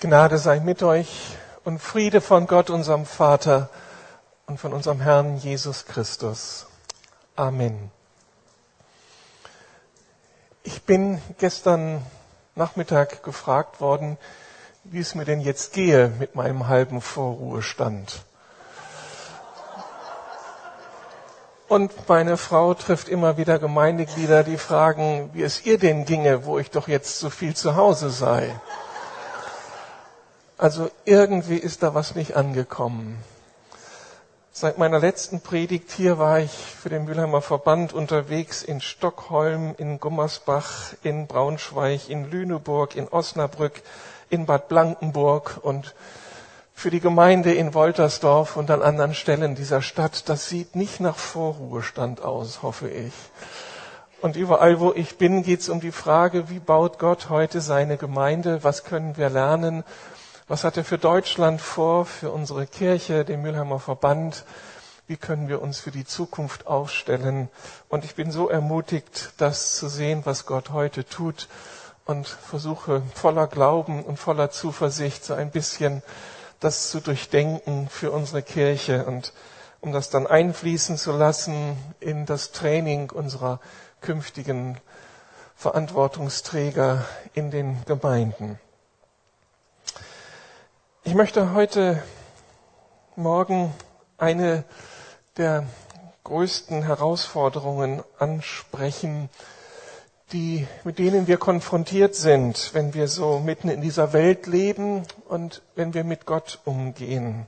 Gnade sei mit euch und Friede von Gott, unserem Vater und von unserem Herrn Jesus Christus. Amen. Ich bin gestern Nachmittag gefragt worden, wie es mir denn jetzt gehe mit meinem halben Vorruhestand. Und meine Frau trifft immer wieder Gemeindeglieder, die fragen, wie es ihr denn ginge, wo ich doch jetzt so viel zu Hause sei. Also irgendwie ist da was nicht angekommen. Seit meiner letzten Predigt hier war ich für den Mülheimer Verband unterwegs in Stockholm, in Gummersbach, in Braunschweig, in Lüneburg, in Osnabrück, in Bad Blankenburg und für die Gemeinde in Woltersdorf und an anderen Stellen dieser Stadt. Das sieht nicht nach Vorruhestand aus, hoffe ich. Und überall, wo ich bin, geht es um die Frage, wie baut Gott heute seine Gemeinde? Was können wir lernen? Was hat er für Deutschland vor, für unsere Kirche, den Mülheimer Verband? Wie können wir uns für die Zukunft aufstellen? Und ich bin so ermutigt, das zu sehen, was Gott heute tut und versuche voller Glauben und voller Zuversicht so ein bisschen das zu durchdenken für unsere Kirche und um das dann einfließen zu lassen in das Training unserer künftigen Verantwortungsträger in den Gemeinden. Ich möchte heute Morgen eine der größten Herausforderungen ansprechen, die, mit denen wir konfrontiert sind, wenn wir so mitten in dieser Welt leben und wenn wir mit Gott umgehen.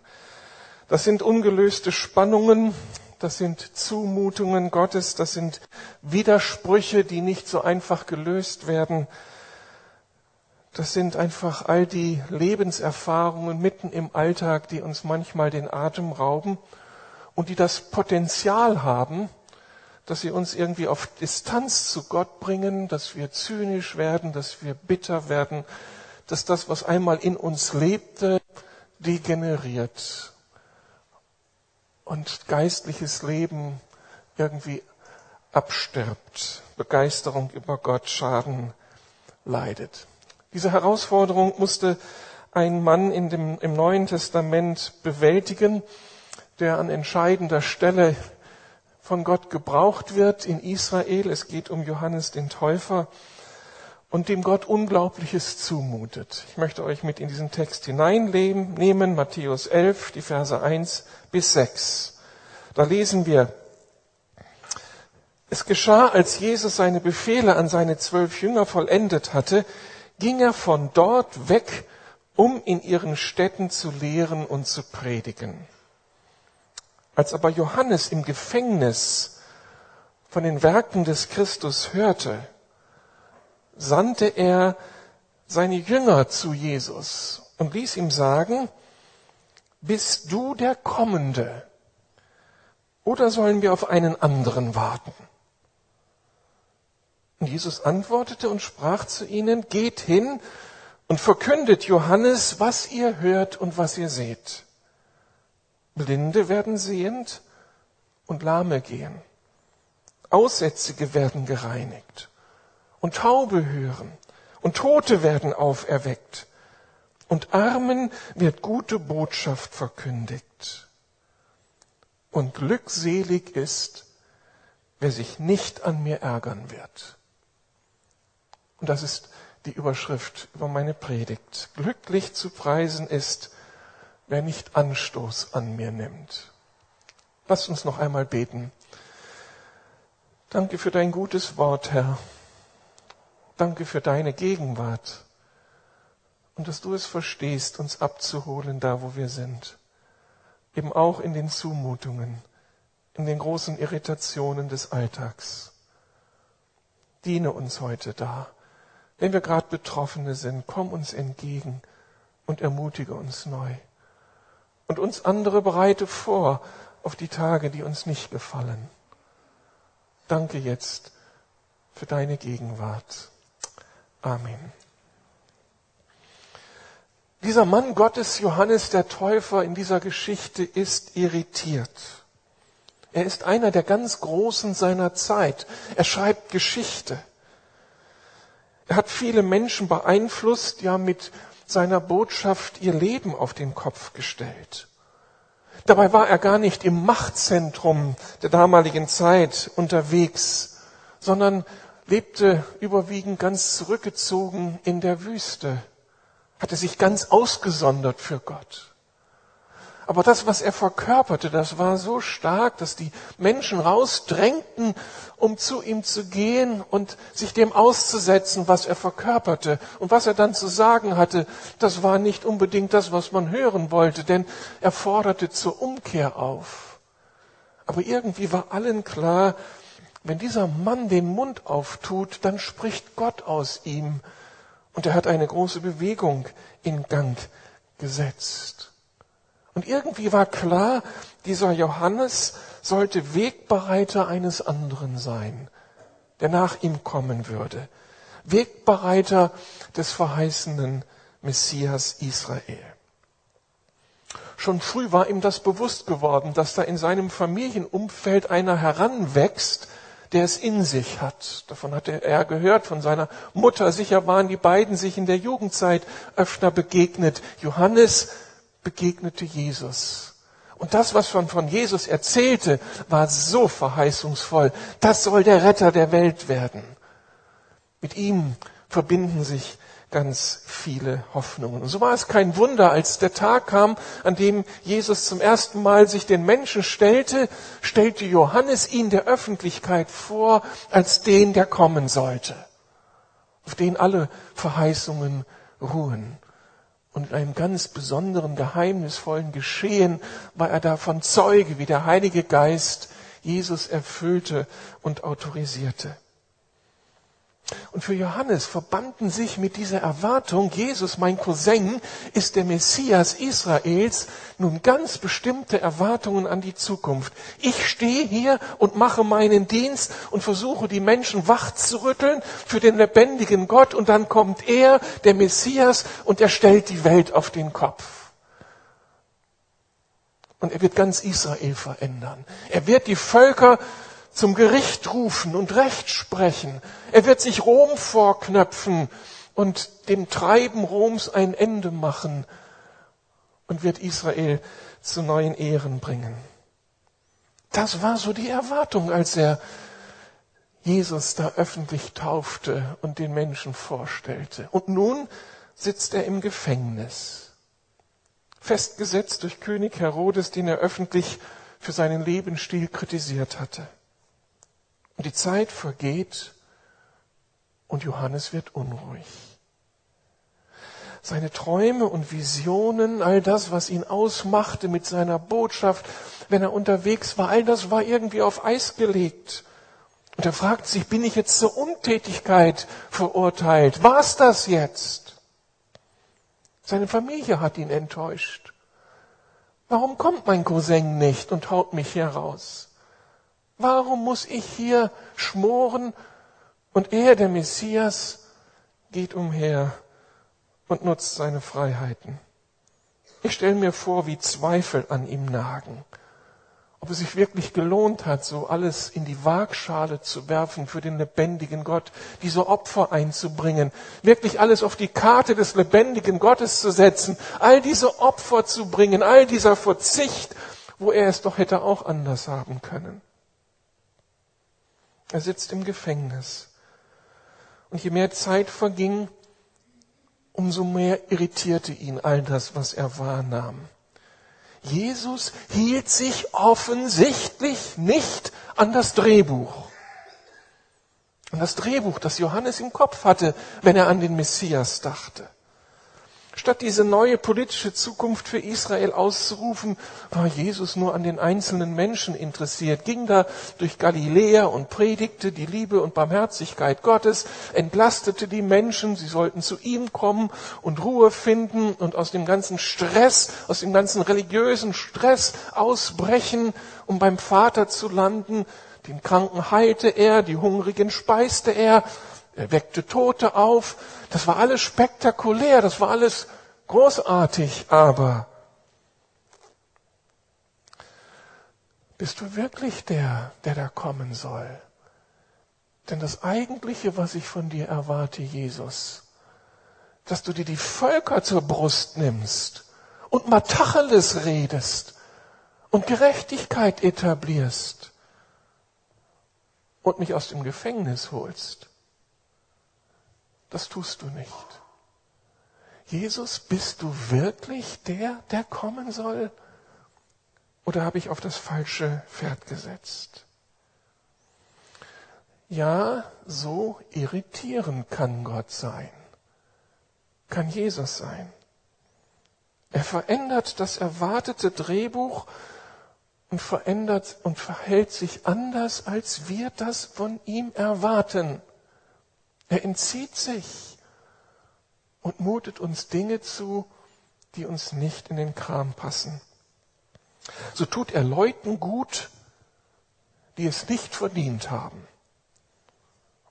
Das sind ungelöste Spannungen, das sind Zumutungen Gottes, das sind Widersprüche, die nicht so einfach gelöst werden das sind einfach all die Lebenserfahrungen mitten im Alltag, die uns manchmal den Atem rauben und die das Potenzial haben, dass sie uns irgendwie auf Distanz zu Gott bringen, dass wir zynisch werden, dass wir bitter werden, dass das, was einmal in uns lebte, degeneriert und geistliches Leben irgendwie abstirbt, Begeisterung über Gott Schaden leidet. Diese Herausforderung musste ein Mann in dem, im Neuen Testament bewältigen, der an entscheidender Stelle von Gott gebraucht wird in Israel. Es geht um Johannes den Täufer und dem Gott Unglaubliches zumutet. Ich möchte euch mit in diesen Text hineinnehmen, Matthäus 11, die Verse 1 bis 6. Da lesen wir, es geschah, als Jesus seine Befehle an seine zwölf Jünger vollendet hatte, ging er von dort weg, um in ihren Städten zu lehren und zu predigen. Als aber Johannes im Gefängnis von den Werken des Christus hörte, sandte er seine Jünger zu Jesus und ließ ihm sagen, bist du der Kommende oder sollen wir auf einen anderen warten? Und Jesus antwortete und sprach zu ihnen, geht hin und verkündet Johannes, was ihr hört und was ihr seht. Blinde werden sehend und Lahme gehen. Aussätzige werden gereinigt und Taube hören und Tote werden auferweckt und Armen wird gute Botschaft verkündigt. Und glückselig ist, wer sich nicht an mir ärgern wird. Und das ist die Überschrift über meine Predigt. Glücklich zu preisen ist, wer nicht Anstoß an mir nimmt. Lasst uns noch einmal beten. Danke für dein gutes Wort, Herr. Danke für deine Gegenwart und dass du es verstehst, uns abzuholen, da wo wir sind. Eben auch in den Zumutungen, in den großen Irritationen des Alltags. Diene uns heute da wenn wir gerade Betroffene sind, komm uns entgegen und ermutige uns neu. Und uns andere bereite vor auf die Tage, die uns nicht gefallen. Danke jetzt für deine Gegenwart. Amen. Dieser Mann Gottes, Johannes der Täufer in dieser Geschichte, ist irritiert. Er ist einer der ganz Großen seiner Zeit. Er schreibt Geschichte. Er hat viele Menschen beeinflusst, ja mit seiner Botschaft ihr Leben auf den Kopf gestellt. Dabei war er gar nicht im Machtzentrum der damaligen Zeit unterwegs, sondern lebte überwiegend ganz zurückgezogen in der Wüste, hatte sich ganz ausgesondert für Gott. Aber das, was er verkörperte, das war so stark, dass die Menschen rausdrängten, um zu ihm zu gehen und sich dem auszusetzen, was er verkörperte. Und was er dann zu sagen hatte, das war nicht unbedingt das, was man hören wollte, denn er forderte zur Umkehr auf. Aber irgendwie war allen klar, wenn dieser Mann den Mund auftut, dann spricht Gott aus ihm. Und er hat eine große Bewegung in Gang gesetzt. Und irgendwie war klar, dieser Johannes sollte Wegbereiter eines anderen sein, der nach ihm kommen würde. Wegbereiter des verheißenen Messias Israel. Schon früh war ihm das bewusst geworden, dass da in seinem Familienumfeld einer heranwächst, der es in sich hat. Davon hatte er gehört von seiner Mutter. Sicher waren die beiden sich in der Jugendzeit öfter begegnet. Johannes begegnete Jesus. Und das, was man von Jesus erzählte, war so verheißungsvoll. Das soll der Retter der Welt werden. Mit ihm verbinden sich ganz viele Hoffnungen. Und so war es kein Wunder, als der Tag kam, an dem Jesus zum ersten Mal sich den Menschen stellte, stellte Johannes ihn der Öffentlichkeit vor als den, der kommen sollte, auf den alle Verheißungen ruhen. Und in einem ganz besonderen, geheimnisvollen Geschehen war er davon Zeuge, wie der Heilige Geist Jesus erfüllte und autorisierte. Und für Johannes verbanden sich mit dieser Erwartung, Jesus, mein Cousin, ist der Messias Israels, nun ganz bestimmte Erwartungen an die Zukunft. Ich stehe hier und mache meinen Dienst und versuche die Menschen wach zu rütteln für den lebendigen Gott und dann kommt er, der Messias, und er stellt die Welt auf den Kopf. Und er wird ganz Israel verändern. Er wird die Völker zum Gericht rufen und Recht sprechen. Er wird sich Rom vorknöpfen und dem Treiben Roms ein Ende machen und wird Israel zu neuen Ehren bringen. Das war so die Erwartung, als er Jesus da öffentlich taufte und den Menschen vorstellte. Und nun sitzt er im Gefängnis, festgesetzt durch König Herodes, den er öffentlich für seinen Lebensstil kritisiert hatte. Und die Zeit vergeht und Johannes wird unruhig. Seine Träume und Visionen, all das, was ihn ausmachte mit seiner Botschaft, wenn er unterwegs war, all das war irgendwie auf Eis gelegt. Und er fragt sich, bin ich jetzt zur Untätigkeit verurteilt? War's das jetzt? Seine Familie hat ihn enttäuscht. Warum kommt mein Cousin nicht und haut mich hier raus? Warum muss ich hier schmoren und er, der Messias, geht umher und nutzt seine Freiheiten? Ich stelle mir vor, wie Zweifel an ihm nagen. Ob es sich wirklich gelohnt hat, so alles in die Waagschale zu werfen für den lebendigen Gott, diese Opfer einzubringen, wirklich alles auf die Karte des lebendigen Gottes zu setzen, all diese Opfer zu bringen, all dieser Verzicht, wo er es doch hätte auch anders haben können. Er sitzt im Gefängnis. Und je mehr Zeit verging, umso mehr irritierte ihn all das, was er wahrnahm. Jesus hielt sich offensichtlich nicht an das Drehbuch. An das Drehbuch, das Johannes im Kopf hatte, wenn er an den Messias dachte. Statt diese neue politische Zukunft für Israel auszurufen, war Jesus nur an den einzelnen Menschen interessiert, ging da durch Galiläa und predigte die Liebe und Barmherzigkeit Gottes, entlastete die Menschen, sie sollten zu ihm kommen und Ruhe finden und aus dem ganzen Stress, aus dem ganzen religiösen Stress ausbrechen, um beim Vater zu landen. Den Kranken heilte er, die Hungrigen speiste er, er weckte Tote auf. Das war alles spektakulär, das war alles großartig, aber bist du wirklich der, der da kommen soll? Denn das Eigentliche, was ich von dir erwarte, Jesus, dass du dir die Völker zur Brust nimmst und Matacheles redest und Gerechtigkeit etablierst und mich aus dem Gefängnis holst. Das tust du nicht. Jesus, bist du wirklich der, der kommen soll? Oder habe ich auf das falsche Pferd gesetzt? Ja, so irritierend kann Gott sein, kann Jesus sein. Er verändert das erwartete Drehbuch und verändert und verhält sich anders, als wir das von ihm erwarten. Er entzieht sich und mutet uns Dinge zu, die uns nicht in den Kram passen. So tut er Leuten gut, die es nicht verdient haben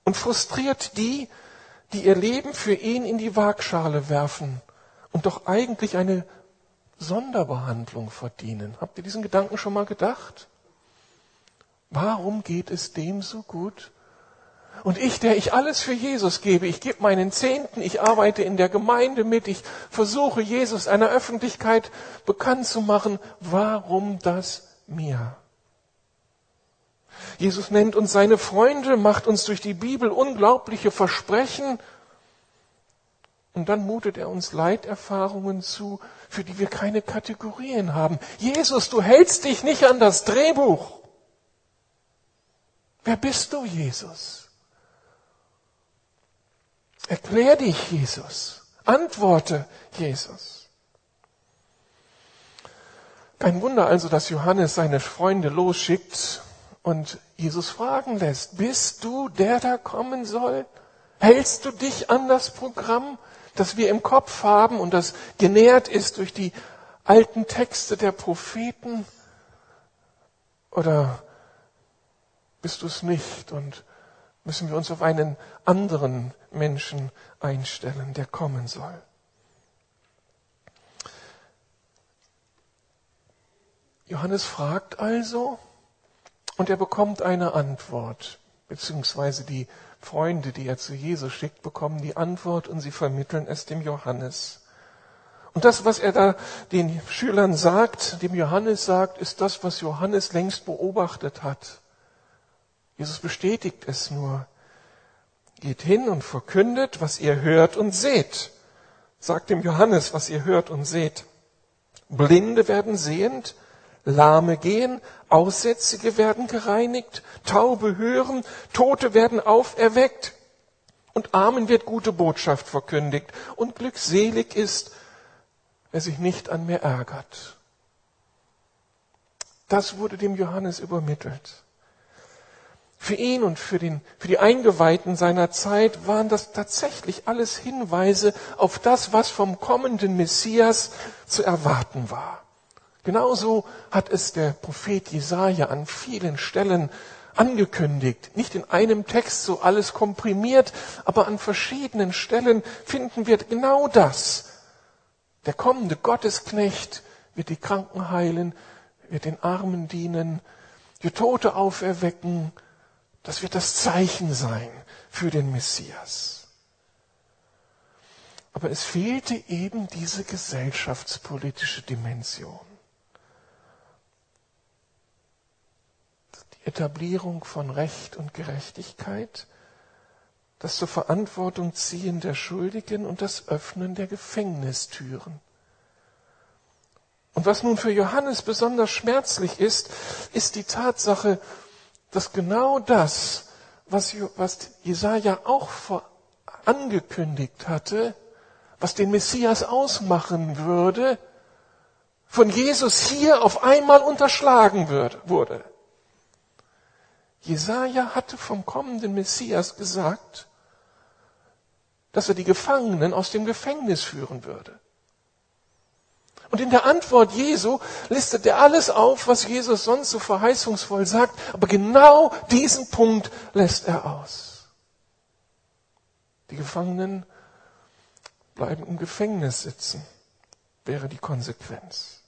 und frustriert die, die ihr Leben für ihn in die Waagschale werfen und doch eigentlich eine Sonderbehandlung verdienen. Habt ihr diesen Gedanken schon mal gedacht? Warum geht es dem so gut? Und ich, der ich alles für Jesus gebe, ich gebe meinen Zehnten, ich arbeite in der Gemeinde mit, ich versuche Jesus einer Öffentlichkeit bekannt zu machen, warum das mir? Jesus nennt uns seine Freunde, macht uns durch die Bibel unglaubliche Versprechen und dann mutet er uns Leiterfahrungen zu, für die wir keine Kategorien haben. Jesus, du hältst dich nicht an das Drehbuch. Wer bist du, Jesus? Erklär dich, Jesus. Antworte, Jesus. Kein Wunder also, dass Johannes seine Freunde losschickt und Jesus fragen lässt, bist du der, der kommen soll? Hältst du dich an das Programm, das wir im Kopf haben und das genährt ist durch die alten Texte der Propheten? Oder bist du es nicht und müssen wir uns auf einen anderen Menschen einstellen, der kommen soll? Johannes fragt also, und er bekommt eine Antwort, beziehungsweise die Freunde, die er zu Jesus schickt, bekommen die Antwort und sie vermitteln es dem Johannes. Und das, was er da den Schülern sagt, dem Johannes sagt, ist das, was Johannes längst beobachtet hat. Jesus bestätigt es nur. Geht hin und verkündet, was ihr hört und seht. Sagt dem Johannes, was ihr hört und seht. Blinde werden sehend, Lahme gehen, Aussätzige werden gereinigt, Taube hören, Tote werden auferweckt und Armen wird gute Botschaft verkündigt und glückselig ist, wer sich nicht an mir ärgert. Das wurde dem Johannes übermittelt. Für ihn und für, den, für die Eingeweihten seiner Zeit waren das tatsächlich alles Hinweise auf das, was vom kommenden Messias zu erwarten war. Genauso hat es der Prophet Jesaja an vielen Stellen angekündigt. Nicht in einem Text so alles komprimiert, aber an verschiedenen Stellen finden wir genau das. Der kommende Gottesknecht wird die Kranken heilen, wird den Armen dienen, die Tote auferwecken. Das wird das Zeichen sein für den Messias. Aber es fehlte eben diese gesellschaftspolitische Dimension. Etablierung von Recht und Gerechtigkeit, das zur Verantwortung ziehen der Schuldigen und das Öffnen der Gefängnistüren. Und was nun für Johannes besonders schmerzlich ist, ist die Tatsache, dass genau das, was, Jesaja auch angekündigt hatte, was den Messias ausmachen würde, von Jesus hier auf einmal unterschlagen wurde. Jesaja hatte vom kommenden Messias gesagt, dass er die Gefangenen aus dem Gefängnis führen würde. Und in der Antwort Jesu listet er alles auf, was Jesus sonst so verheißungsvoll sagt, aber genau diesen Punkt lässt er aus. Die Gefangenen bleiben im Gefängnis sitzen, wäre die Konsequenz.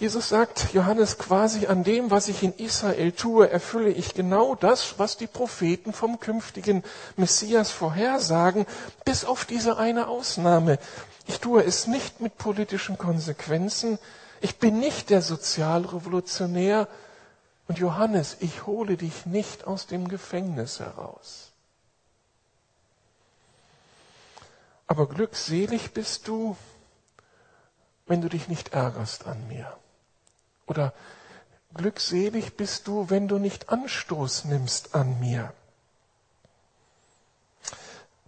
Jesus sagt Johannes quasi, an dem, was ich in Israel tue, erfülle ich genau das, was die Propheten vom künftigen Messias vorhersagen, bis auf diese eine Ausnahme. Ich tue es nicht mit politischen Konsequenzen. Ich bin nicht der Sozialrevolutionär. Und Johannes, ich hole dich nicht aus dem Gefängnis heraus. Aber glückselig bist du, wenn du dich nicht ärgerst an mir. Oder glückselig bist du, wenn du nicht Anstoß nimmst an mir.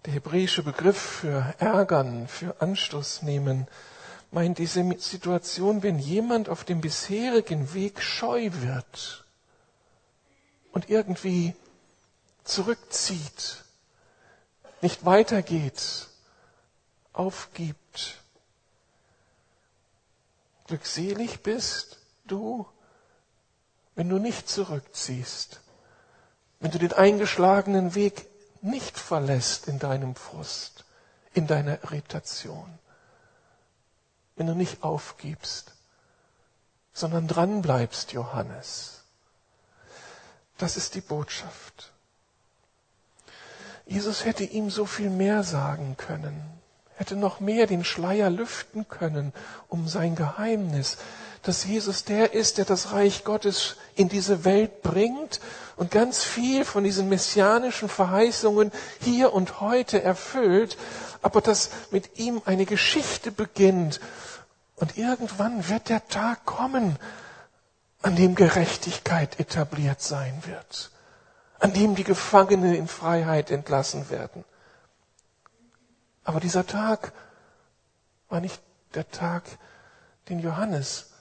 Der hebräische Begriff für ärgern, für Anstoß nehmen, meint diese Situation, wenn jemand auf dem bisherigen Weg scheu wird und irgendwie zurückzieht, nicht weitergeht, aufgibt. Glückselig bist, du, wenn du nicht zurückziehst, wenn du den eingeschlagenen Weg nicht verlässt in deinem Frust, in deiner Irritation, wenn du nicht aufgibst, sondern dran bleibst, Johannes. Das ist die Botschaft. Jesus hätte ihm so viel mehr sagen können, hätte noch mehr den Schleier lüften können um sein Geheimnis, dass Jesus der ist, der das Reich Gottes in diese Welt bringt und ganz viel von diesen messianischen Verheißungen hier und heute erfüllt, aber dass mit ihm eine Geschichte beginnt und irgendwann wird der Tag kommen, an dem Gerechtigkeit etabliert sein wird, an dem die Gefangenen in Freiheit entlassen werden. Aber dieser Tag war nicht der Tag, den Johannes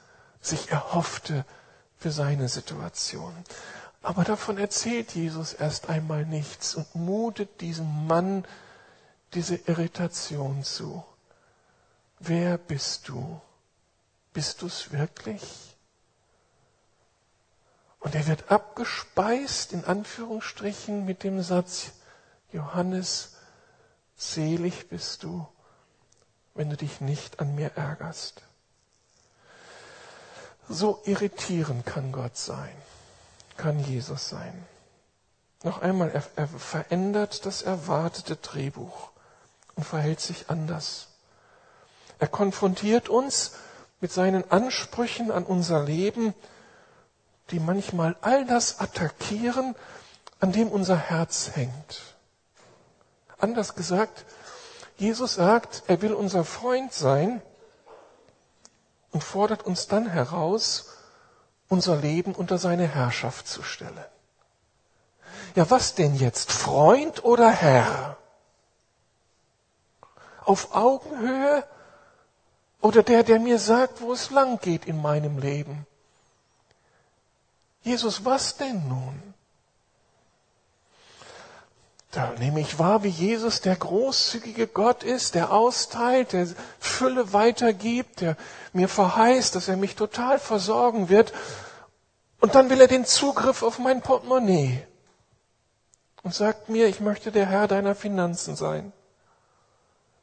sich erhoffte für seine Situation. Aber davon erzählt Jesus erst einmal nichts und mutet diesem Mann diese Irritation zu. Wer bist du? Bist du es wirklich? Und er wird abgespeist, in Anführungsstrichen, mit dem Satz, Johannes, selig bist du, wenn du dich nicht an mir ärgerst. So irritierend kann Gott sein, kann Jesus sein. Noch einmal, er, er verändert das erwartete Drehbuch und verhält sich anders. Er konfrontiert uns mit seinen Ansprüchen an unser Leben, die manchmal all das attackieren, an dem unser Herz hängt. Anders gesagt, Jesus sagt, er will unser Freund sein, und fordert uns dann heraus, unser Leben unter seine Herrschaft zu stellen. Ja, was denn jetzt? Freund oder Herr? Auf Augenhöhe oder der, der mir sagt, wo es lang geht in meinem Leben? Jesus, was denn nun? Da nehme ich wahr, wie Jesus der großzügige Gott ist, der austeilt, der Fülle weitergibt, der mir verheißt, dass er mich total versorgen wird. Und dann will er den Zugriff auf mein Portemonnaie und sagt mir, ich möchte der Herr deiner Finanzen sein.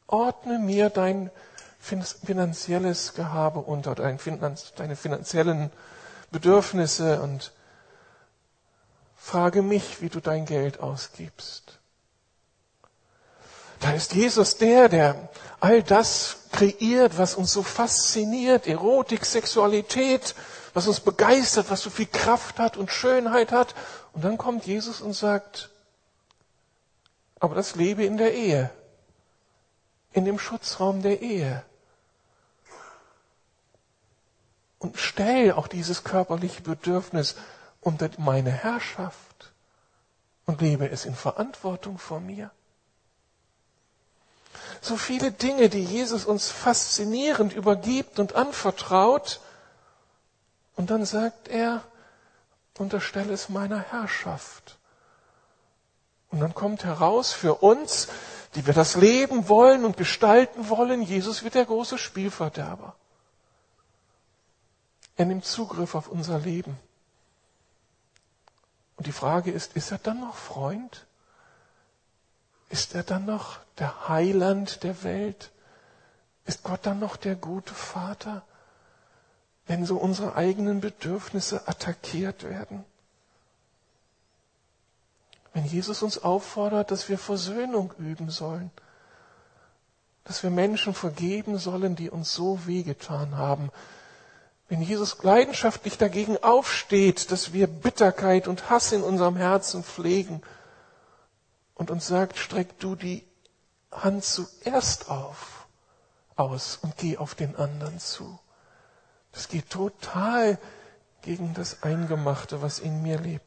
Ordne mir dein finanzielles Gehabe unter, deine finanziellen Bedürfnisse und frage mich, wie du dein Geld ausgibst. Da ist Jesus der, der all das kreiert, was uns so fasziniert, Erotik, Sexualität, was uns begeistert, was so viel Kraft hat und Schönheit hat. Und dann kommt Jesus und sagt, aber das lebe in der Ehe, in dem Schutzraum der Ehe. Und stell auch dieses körperliche Bedürfnis unter meine Herrschaft und lebe es in Verantwortung vor mir. So viele Dinge, die Jesus uns faszinierend übergibt und anvertraut. Und dann sagt er, unterstelle es meiner Herrschaft. Und dann kommt heraus für uns, die wir das Leben wollen und gestalten wollen, Jesus wird der große Spielverderber. Er nimmt Zugriff auf unser Leben. Und die Frage ist, ist er dann noch Freund? Ist er dann noch der Heiland der Welt? Ist Gott dann noch der gute Vater, wenn so unsere eigenen Bedürfnisse attackiert werden? Wenn Jesus uns auffordert, dass wir Versöhnung üben sollen, dass wir Menschen vergeben sollen, die uns so wehgetan haben, wenn Jesus leidenschaftlich dagegen aufsteht, dass wir Bitterkeit und Hass in unserem Herzen pflegen und uns sagt, streck du die Hand zuerst auf, aus und geh auf den anderen zu. Das geht total gegen das Eingemachte, was in mir lebt.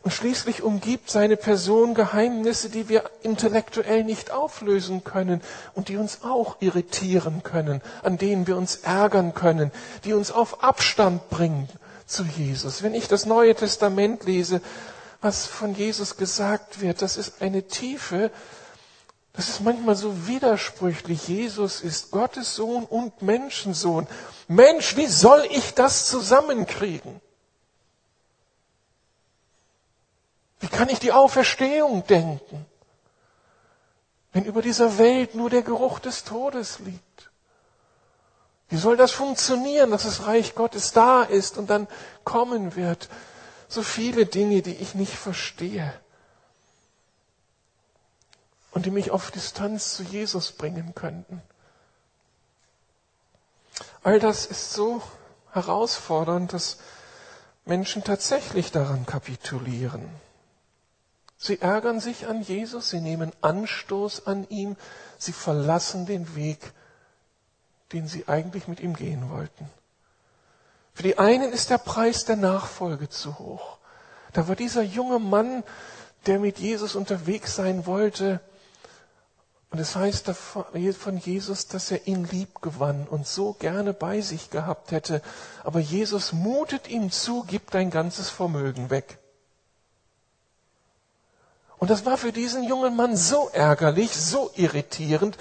Und schließlich umgibt seine Person Geheimnisse, die wir intellektuell nicht auflösen können und die uns auch irritieren können, an denen wir uns ärgern können, die uns auf Abstand bringen zu Jesus. Wenn ich das Neue Testament lese, was von Jesus gesagt wird, das ist eine Tiefe, das ist manchmal so widersprüchlich. Jesus ist Gottes Sohn und Menschensohn. Mensch, wie soll ich das zusammenkriegen? Wie kann ich die Auferstehung denken, wenn über dieser Welt nur der Geruch des Todes liegt? Wie soll das funktionieren, dass das Reich Gottes da ist und dann kommen wird? So viele Dinge, die ich nicht verstehe und die mich auf Distanz zu Jesus bringen könnten. All das ist so herausfordernd, dass Menschen tatsächlich daran kapitulieren. Sie ärgern sich an Jesus, sie nehmen Anstoß an ihm, sie verlassen den Weg, den sie eigentlich mit ihm gehen wollten. Für die einen ist der Preis der Nachfolge zu hoch. Da war dieser junge Mann, der mit Jesus unterwegs sein wollte, und es heißt von Jesus, dass er ihn lieb gewann und so gerne bei sich gehabt hätte. Aber Jesus mutet ihm zu, gib dein ganzes Vermögen weg. Und das war für diesen jungen Mann so ärgerlich, so irritierend,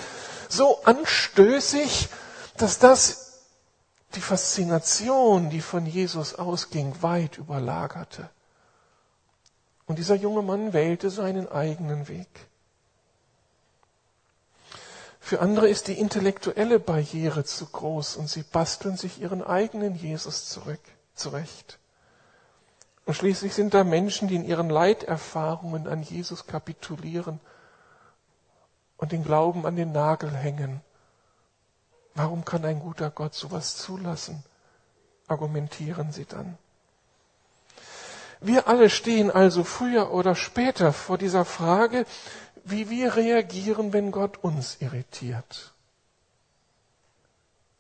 so anstößig, dass das die Faszination, die von Jesus ausging, weit überlagerte. Und dieser junge Mann wählte seinen eigenen Weg. Für andere ist die intellektuelle Barriere zu groß und sie basteln sich ihren eigenen Jesus zurück, zurecht. Und schließlich sind da Menschen, die in ihren Leiterfahrungen an Jesus kapitulieren und den Glauben an den Nagel hängen. Warum kann ein guter Gott sowas zulassen? Argumentieren sie dann. Wir alle stehen also früher oder später vor dieser Frage, wie wir reagieren, wenn Gott uns irritiert.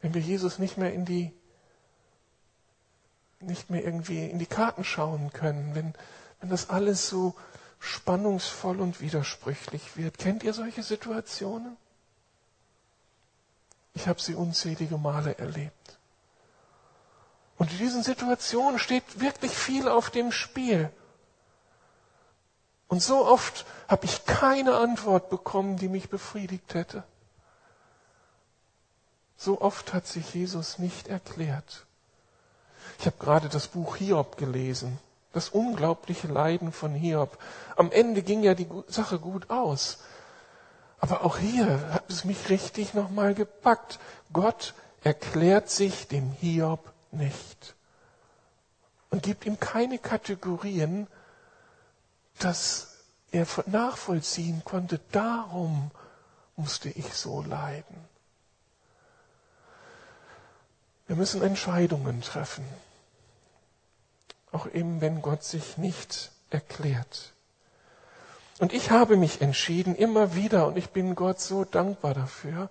Wenn wir Jesus nicht mehr in die nicht mehr irgendwie in die Karten schauen können, wenn, wenn das alles so spannungsvoll und widersprüchlich wird. Kennt ihr solche Situationen? Ich habe sie unzählige Male erlebt. Und in diesen Situationen steht wirklich viel auf dem Spiel. Und so oft habe ich keine Antwort bekommen, die mich befriedigt hätte. So oft hat sich Jesus nicht erklärt. Ich habe gerade das Buch Hiob gelesen, das unglaubliche Leiden von Hiob. Am Ende ging ja die Sache gut aus. Aber auch hier hat es mich richtig nochmal gepackt. Gott erklärt sich dem Hiob nicht und gibt ihm keine Kategorien, dass er nachvollziehen konnte, darum musste ich so leiden. Wir müssen Entscheidungen treffen. Auch eben, wenn Gott sich nicht erklärt. Und ich habe mich entschieden, immer wieder, und ich bin Gott so dankbar dafür,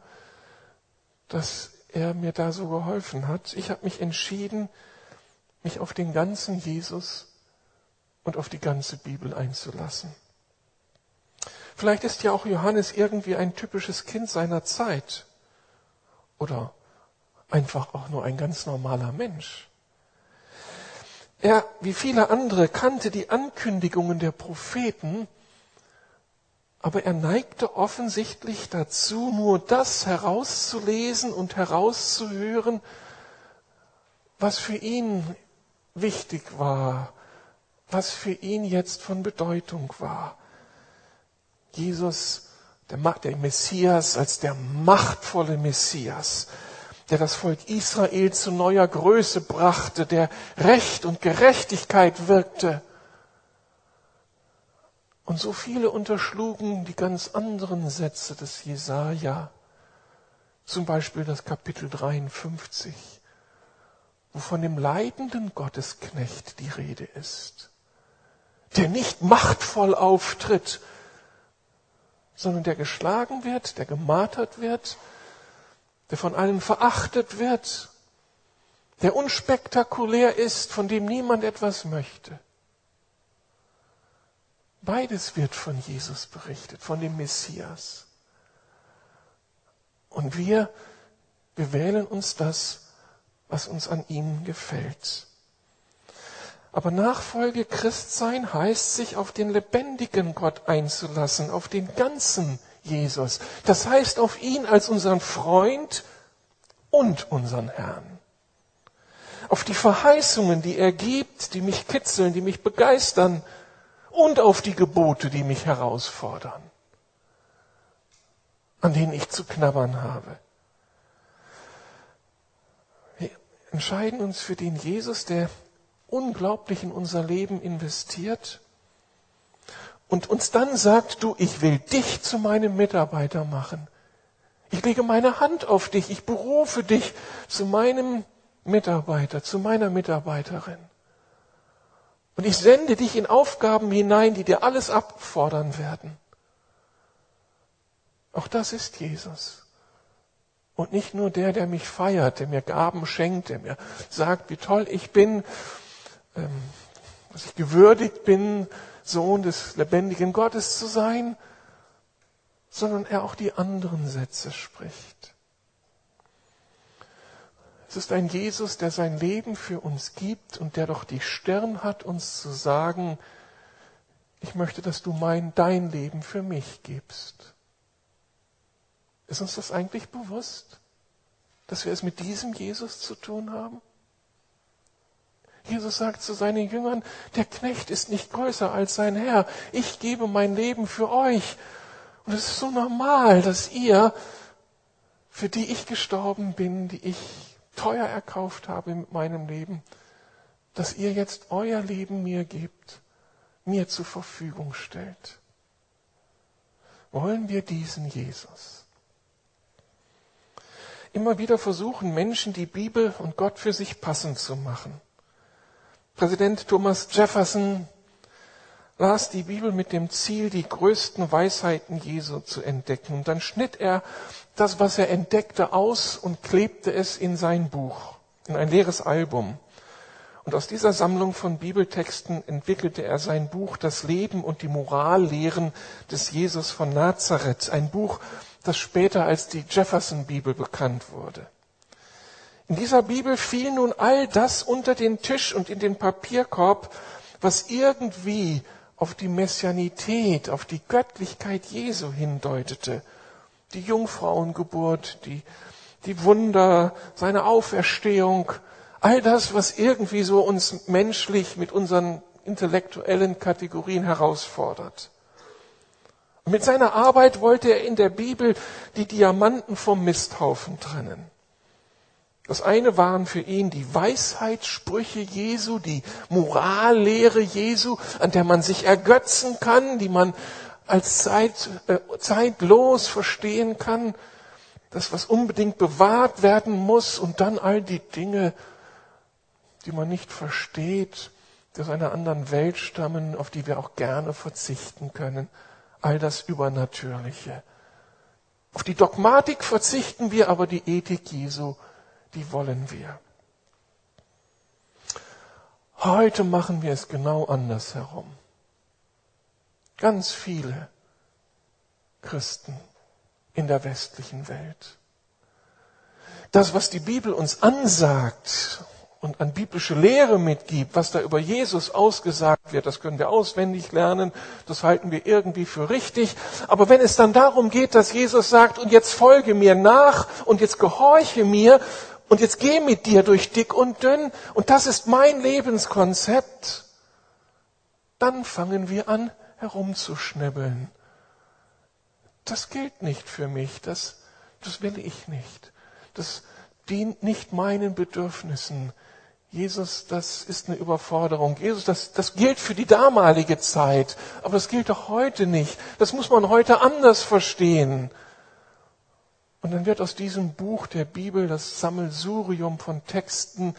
dass er mir da so geholfen hat. Ich habe mich entschieden, mich auf den ganzen Jesus und auf die ganze Bibel einzulassen. Vielleicht ist ja auch Johannes irgendwie ein typisches Kind seiner Zeit oder einfach auch nur ein ganz normaler Mensch. Er, wie viele andere, kannte die Ankündigungen der Propheten, aber er neigte offensichtlich dazu, nur das herauszulesen und herauszuhören, was für ihn wichtig war, was für ihn jetzt von Bedeutung war. Jesus, der, der Messias, als der machtvolle Messias, der das Volk Israel zu neuer Größe brachte, der Recht und Gerechtigkeit wirkte. Und so viele unterschlugen die ganz anderen Sätze des Jesaja. Zum Beispiel das Kapitel 53, wo von dem leidenden Gottesknecht die Rede ist, der nicht machtvoll auftritt, sondern der geschlagen wird, der gemartert wird, der von allen verachtet wird, der unspektakulär ist, von dem niemand etwas möchte. Beides wird von Jesus berichtet, von dem Messias. Und wir, wir wählen uns das, was uns an ihm gefällt. Aber Nachfolge Christsein heißt, sich auf den lebendigen Gott einzulassen, auf den ganzen Jesus. Das heißt, auf ihn als unseren Freund und unseren Herrn. Auf die Verheißungen, die er gibt, die mich kitzeln, die mich begeistern und auf die Gebote, die mich herausfordern, an denen ich zu knabbern habe. Wir entscheiden uns für den Jesus, der unglaublich in unser Leben investiert und uns dann sagt, du, ich will dich zu meinem Mitarbeiter machen. Ich lege meine Hand auf dich, ich berufe dich zu meinem Mitarbeiter, zu meiner Mitarbeiterin. Und ich sende dich in Aufgaben hinein, die dir alles abfordern werden. Auch das ist Jesus. Und nicht nur der, der mich feiert, der mir Gaben schenkt, der mir sagt, wie toll ich bin, ähm, dass ich gewürdigt bin, Sohn des lebendigen Gottes zu sein, sondern er auch die anderen Sätze spricht. Es ist ein Jesus, der sein Leben für uns gibt und der doch die Stirn hat, uns zu sagen, ich möchte, dass du mein, dein Leben für mich gibst. Ist uns das eigentlich bewusst, dass wir es mit diesem Jesus zu tun haben? Jesus sagt zu seinen Jüngern, der Knecht ist nicht größer als sein Herr. Ich gebe mein Leben für euch. Und es ist so normal, dass ihr, für die ich gestorben bin, die ich teuer erkauft habe mit meinem Leben, dass ihr jetzt euer Leben mir gebt, mir zur Verfügung stellt. Wollen wir diesen Jesus? Immer wieder versuchen Menschen, die Bibel und Gott für sich passend zu machen. Präsident Thomas Jefferson las die Bibel mit dem Ziel, die größten Weisheiten Jesu zu entdecken. Und dann schnitt er das, was er entdeckte, aus und klebte es in sein Buch, in ein leeres Album. Und aus dieser Sammlung von Bibeltexten entwickelte er sein Buch Das Leben und die Morallehren des Jesus von Nazareth, ein Buch, das später als die Jefferson Bibel bekannt wurde. In dieser Bibel fiel nun all das unter den Tisch und in den Papierkorb, was irgendwie auf die Messianität, auf die Göttlichkeit Jesu hindeutete. Die Jungfrauengeburt, die, die Wunder, seine Auferstehung, all das, was irgendwie so uns menschlich mit unseren intellektuellen Kategorien herausfordert. Und mit seiner Arbeit wollte er in der Bibel die Diamanten vom Misthaufen trennen. Das eine waren für ihn die Weisheitssprüche Jesu, die Morallehre Jesu, an der man sich ergötzen kann, die man als Zeit, äh, zeitlos verstehen kann, das, was unbedingt bewahrt werden muss und dann all die Dinge, die man nicht versteht, die aus einer anderen Welt stammen, auf die wir auch gerne verzichten können, all das Übernatürliche. Auf die Dogmatik verzichten wir, aber die Ethik Jesu die wollen wir. Heute machen wir es genau andersherum. Ganz viele Christen in der westlichen Welt. Das, was die Bibel uns ansagt und an biblische Lehre mitgibt, was da über Jesus ausgesagt wird, das können wir auswendig lernen, das halten wir irgendwie für richtig. Aber wenn es dann darum geht, dass Jesus sagt, und jetzt folge mir nach und jetzt gehorche mir, und jetzt geh mit dir durch dick und dünn und das ist mein Lebenskonzept, dann fangen wir an herumzuschnibbeln. Das gilt nicht für mich, das, das will ich nicht. Das, dient nicht meinen Bedürfnissen. Jesus, das ist eine Überforderung. Jesus, das, das gilt für die damalige Zeit, aber das gilt doch heute nicht. Das muss man heute anders verstehen. Und dann wird aus diesem Buch der Bibel das Sammelsurium von Texten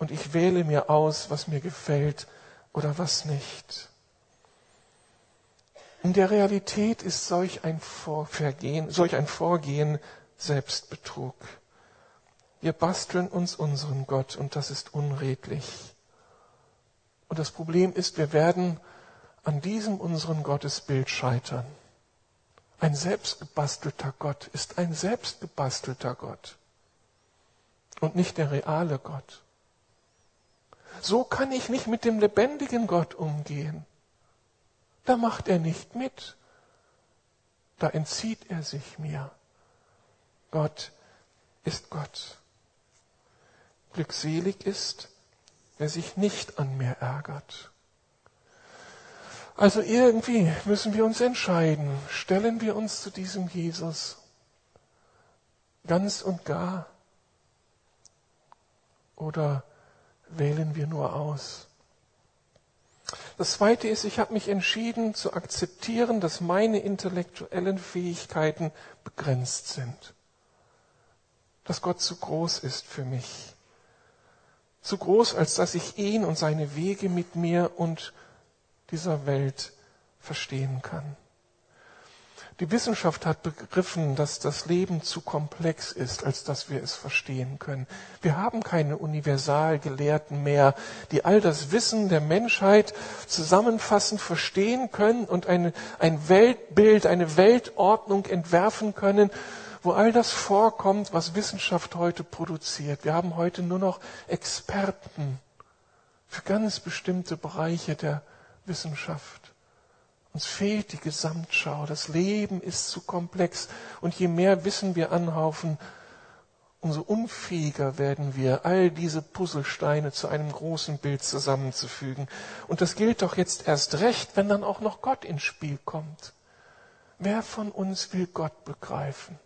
und ich wähle mir aus, was mir gefällt oder was nicht. In der Realität ist solch ein Vorgehen, solch ein Vorgehen Selbstbetrug. Wir basteln uns unseren Gott und das ist unredlich. Und das Problem ist, wir werden an diesem unseren Gottesbild scheitern. Ein selbstgebastelter Gott ist ein selbstgebastelter Gott und nicht der reale Gott. So kann ich nicht mit dem lebendigen Gott umgehen. Da macht er nicht mit. Da entzieht er sich mir. Gott ist Gott. Glückselig ist, wer sich nicht an mir ärgert. Also irgendwie müssen wir uns entscheiden. Stellen wir uns zu diesem Jesus ganz und gar oder wählen wir nur aus? Das Zweite ist, ich habe mich entschieden zu akzeptieren, dass meine intellektuellen Fähigkeiten begrenzt sind. Dass Gott zu groß ist für mich zu groß, als dass ich ihn und seine Wege mit mir und dieser Welt verstehen kann. Die Wissenschaft hat begriffen, dass das Leben zu komplex ist, als dass wir es verstehen können. Wir haben keine Universalgelehrten mehr, die all das Wissen der Menschheit zusammenfassen, verstehen können und eine, ein Weltbild, eine Weltordnung entwerfen können, wo all das vorkommt, was Wissenschaft heute produziert. Wir haben heute nur noch Experten für ganz bestimmte Bereiche der Wissenschaft. Uns fehlt die Gesamtschau. Das Leben ist zu komplex. Und je mehr Wissen wir anhaufen, umso unfähiger werden wir, all diese Puzzlesteine zu einem großen Bild zusammenzufügen. Und das gilt doch jetzt erst recht, wenn dann auch noch Gott ins Spiel kommt. Wer von uns will Gott begreifen?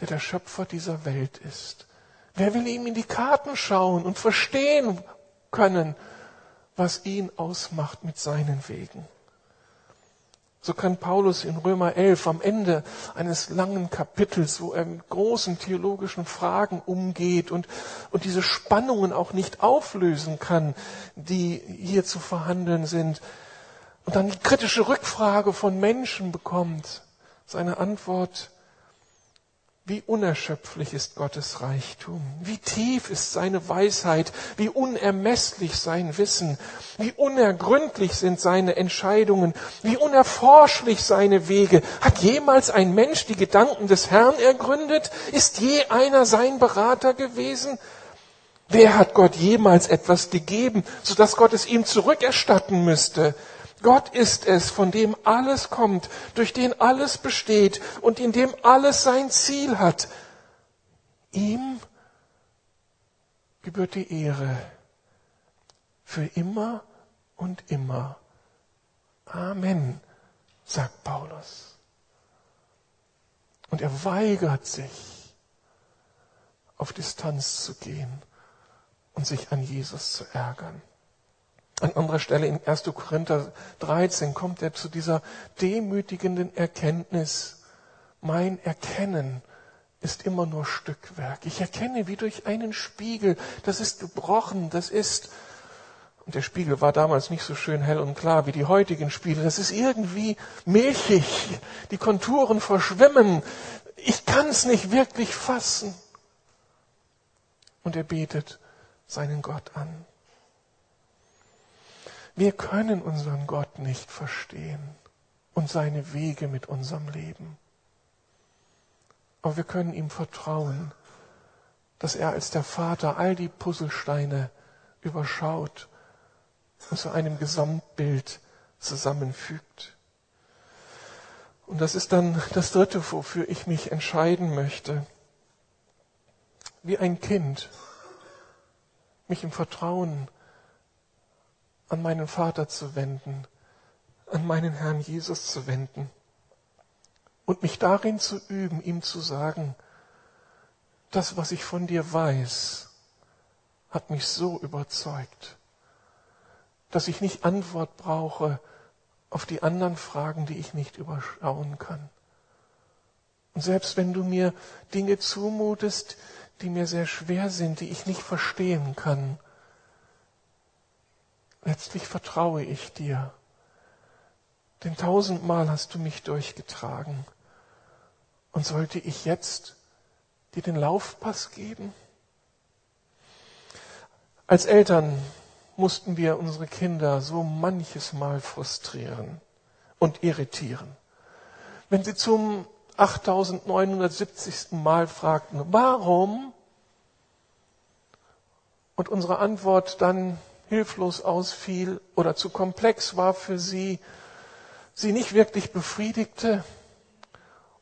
der der Schöpfer dieser Welt ist. Wer will ihm in die Karten schauen und verstehen können, was ihn ausmacht mit seinen Wegen? So kann Paulus in Römer 11 am Ende eines langen Kapitels, wo er mit großen theologischen Fragen umgeht und, und diese Spannungen auch nicht auflösen kann, die hier zu verhandeln sind, und dann die kritische Rückfrage von Menschen bekommt, seine Antwort, wie unerschöpflich ist Gottes Reichtum, wie tief ist seine Weisheit, wie unermesslich sein Wissen, wie unergründlich sind seine Entscheidungen, wie unerforschlich seine Wege. Hat jemals ein Mensch die Gedanken des Herrn ergründet? Ist je einer sein Berater gewesen? Wer hat Gott jemals etwas gegeben, sodass Gott es ihm zurückerstatten müsste? Gott ist es, von dem alles kommt, durch den alles besteht und in dem alles sein Ziel hat. Ihm gebührt die Ehre für immer und immer. Amen, sagt Paulus. Und er weigert sich, auf Distanz zu gehen und sich an Jesus zu ärgern. An anderer Stelle in 1. Korinther 13 kommt er zu dieser demütigenden Erkenntnis. Mein Erkennen ist immer nur Stückwerk. Ich erkenne wie durch einen Spiegel. Das ist gebrochen. Das ist, und der Spiegel war damals nicht so schön hell und klar wie die heutigen Spiegel. Das ist irgendwie milchig. Die Konturen verschwimmen. Ich kann es nicht wirklich fassen. Und er betet seinen Gott an. Wir können unseren Gott nicht verstehen und seine Wege mit unserem Leben. Aber wir können ihm vertrauen, dass er als der Vater all die Puzzlesteine überschaut und zu einem Gesamtbild zusammenfügt. Und das ist dann das Dritte, wofür ich mich entscheiden möchte. Wie ein Kind mich im Vertrauen an meinen Vater zu wenden, an meinen Herrn Jesus zu wenden und mich darin zu üben, ihm zu sagen, das, was ich von dir weiß, hat mich so überzeugt, dass ich nicht Antwort brauche auf die anderen Fragen, die ich nicht überschauen kann. Und selbst wenn du mir Dinge zumutest, die mir sehr schwer sind, die ich nicht verstehen kann, letztlich vertraue ich dir. Denn tausendmal hast du mich durchgetragen. Und sollte ich jetzt dir den Laufpass geben? Als Eltern mussten wir unsere Kinder so manches Mal frustrieren und irritieren. Wenn sie zum 8970. Mal fragten, warum? Und unsere Antwort dann hilflos ausfiel oder zu komplex war für sie, sie nicht wirklich befriedigte.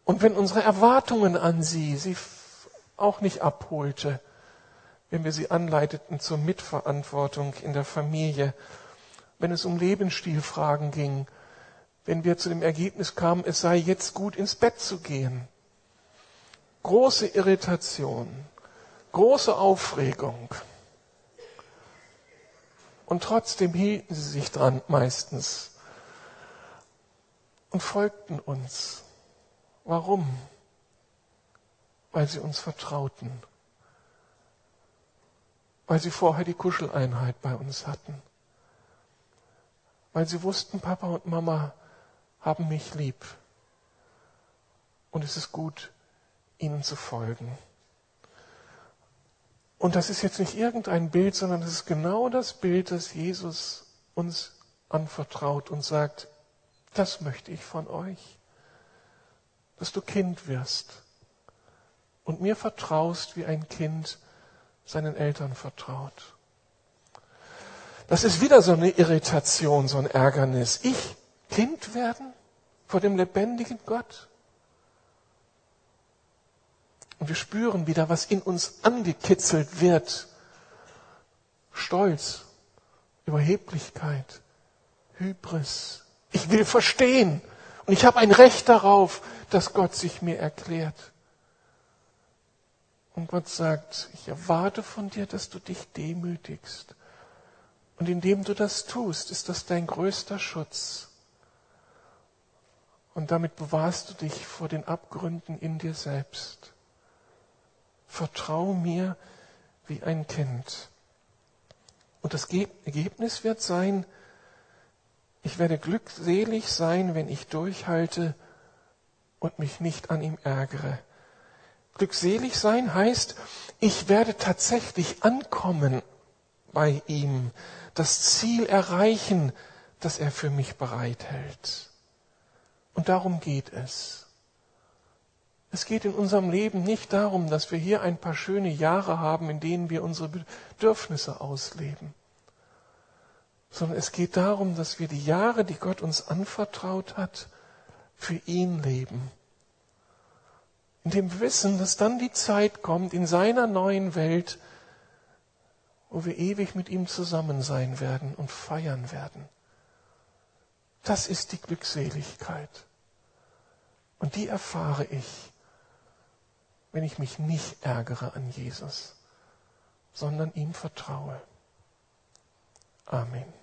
Und wenn unsere Erwartungen an sie sie auch nicht abholte, wenn wir sie anleiteten zur Mitverantwortung in der Familie, wenn es um Lebensstilfragen ging, wenn wir zu dem Ergebnis kamen, es sei jetzt gut ins Bett zu gehen. Große Irritation, große Aufregung. Und trotzdem hielten sie sich dran meistens und folgten uns. Warum? Weil sie uns vertrauten weil sie vorher die Kuscheleinheit bei uns hatten, weil sie wussten, Papa und Mama haben mich lieb und es ist gut, ihnen zu folgen. Und das ist jetzt nicht irgendein Bild, sondern es ist genau das Bild, das Jesus uns anvertraut und sagt, das möchte ich von euch, dass du Kind wirst und mir vertraust wie ein Kind, seinen Eltern vertraut. Das ist wieder so eine Irritation, so ein Ärgernis. Ich Kind werden vor dem lebendigen Gott. Und wir spüren wieder, was in uns angekitzelt wird. Stolz, Überheblichkeit, Hybris. Ich will verstehen und ich habe ein Recht darauf, dass Gott sich mir erklärt. Und Gott sagt, ich erwarte von dir, dass du dich demütigst. Und indem du das tust, ist das dein größter Schutz. Und damit bewahrst du dich vor den Abgründen in dir selbst. Vertrau mir wie ein Kind. Und das Ergebnis wird sein, ich werde glückselig sein, wenn ich durchhalte und mich nicht an ihm ärgere. Glückselig sein heißt, ich werde tatsächlich ankommen bei ihm, das Ziel erreichen, das er für mich bereithält. Und darum geht es. Es geht in unserem Leben nicht darum, dass wir hier ein paar schöne Jahre haben, in denen wir unsere Bedürfnisse ausleben, sondern es geht darum, dass wir die Jahre, die Gott uns anvertraut hat, für ihn leben in dem Wissen, dass dann die Zeit kommt in seiner neuen Welt, wo wir ewig mit ihm zusammen sein werden und feiern werden. Das ist die Glückseligkeit. Und die erfahre ich, wenn ich mich nicht ärgere an Jesus, sondern ihm vertraue. Amen.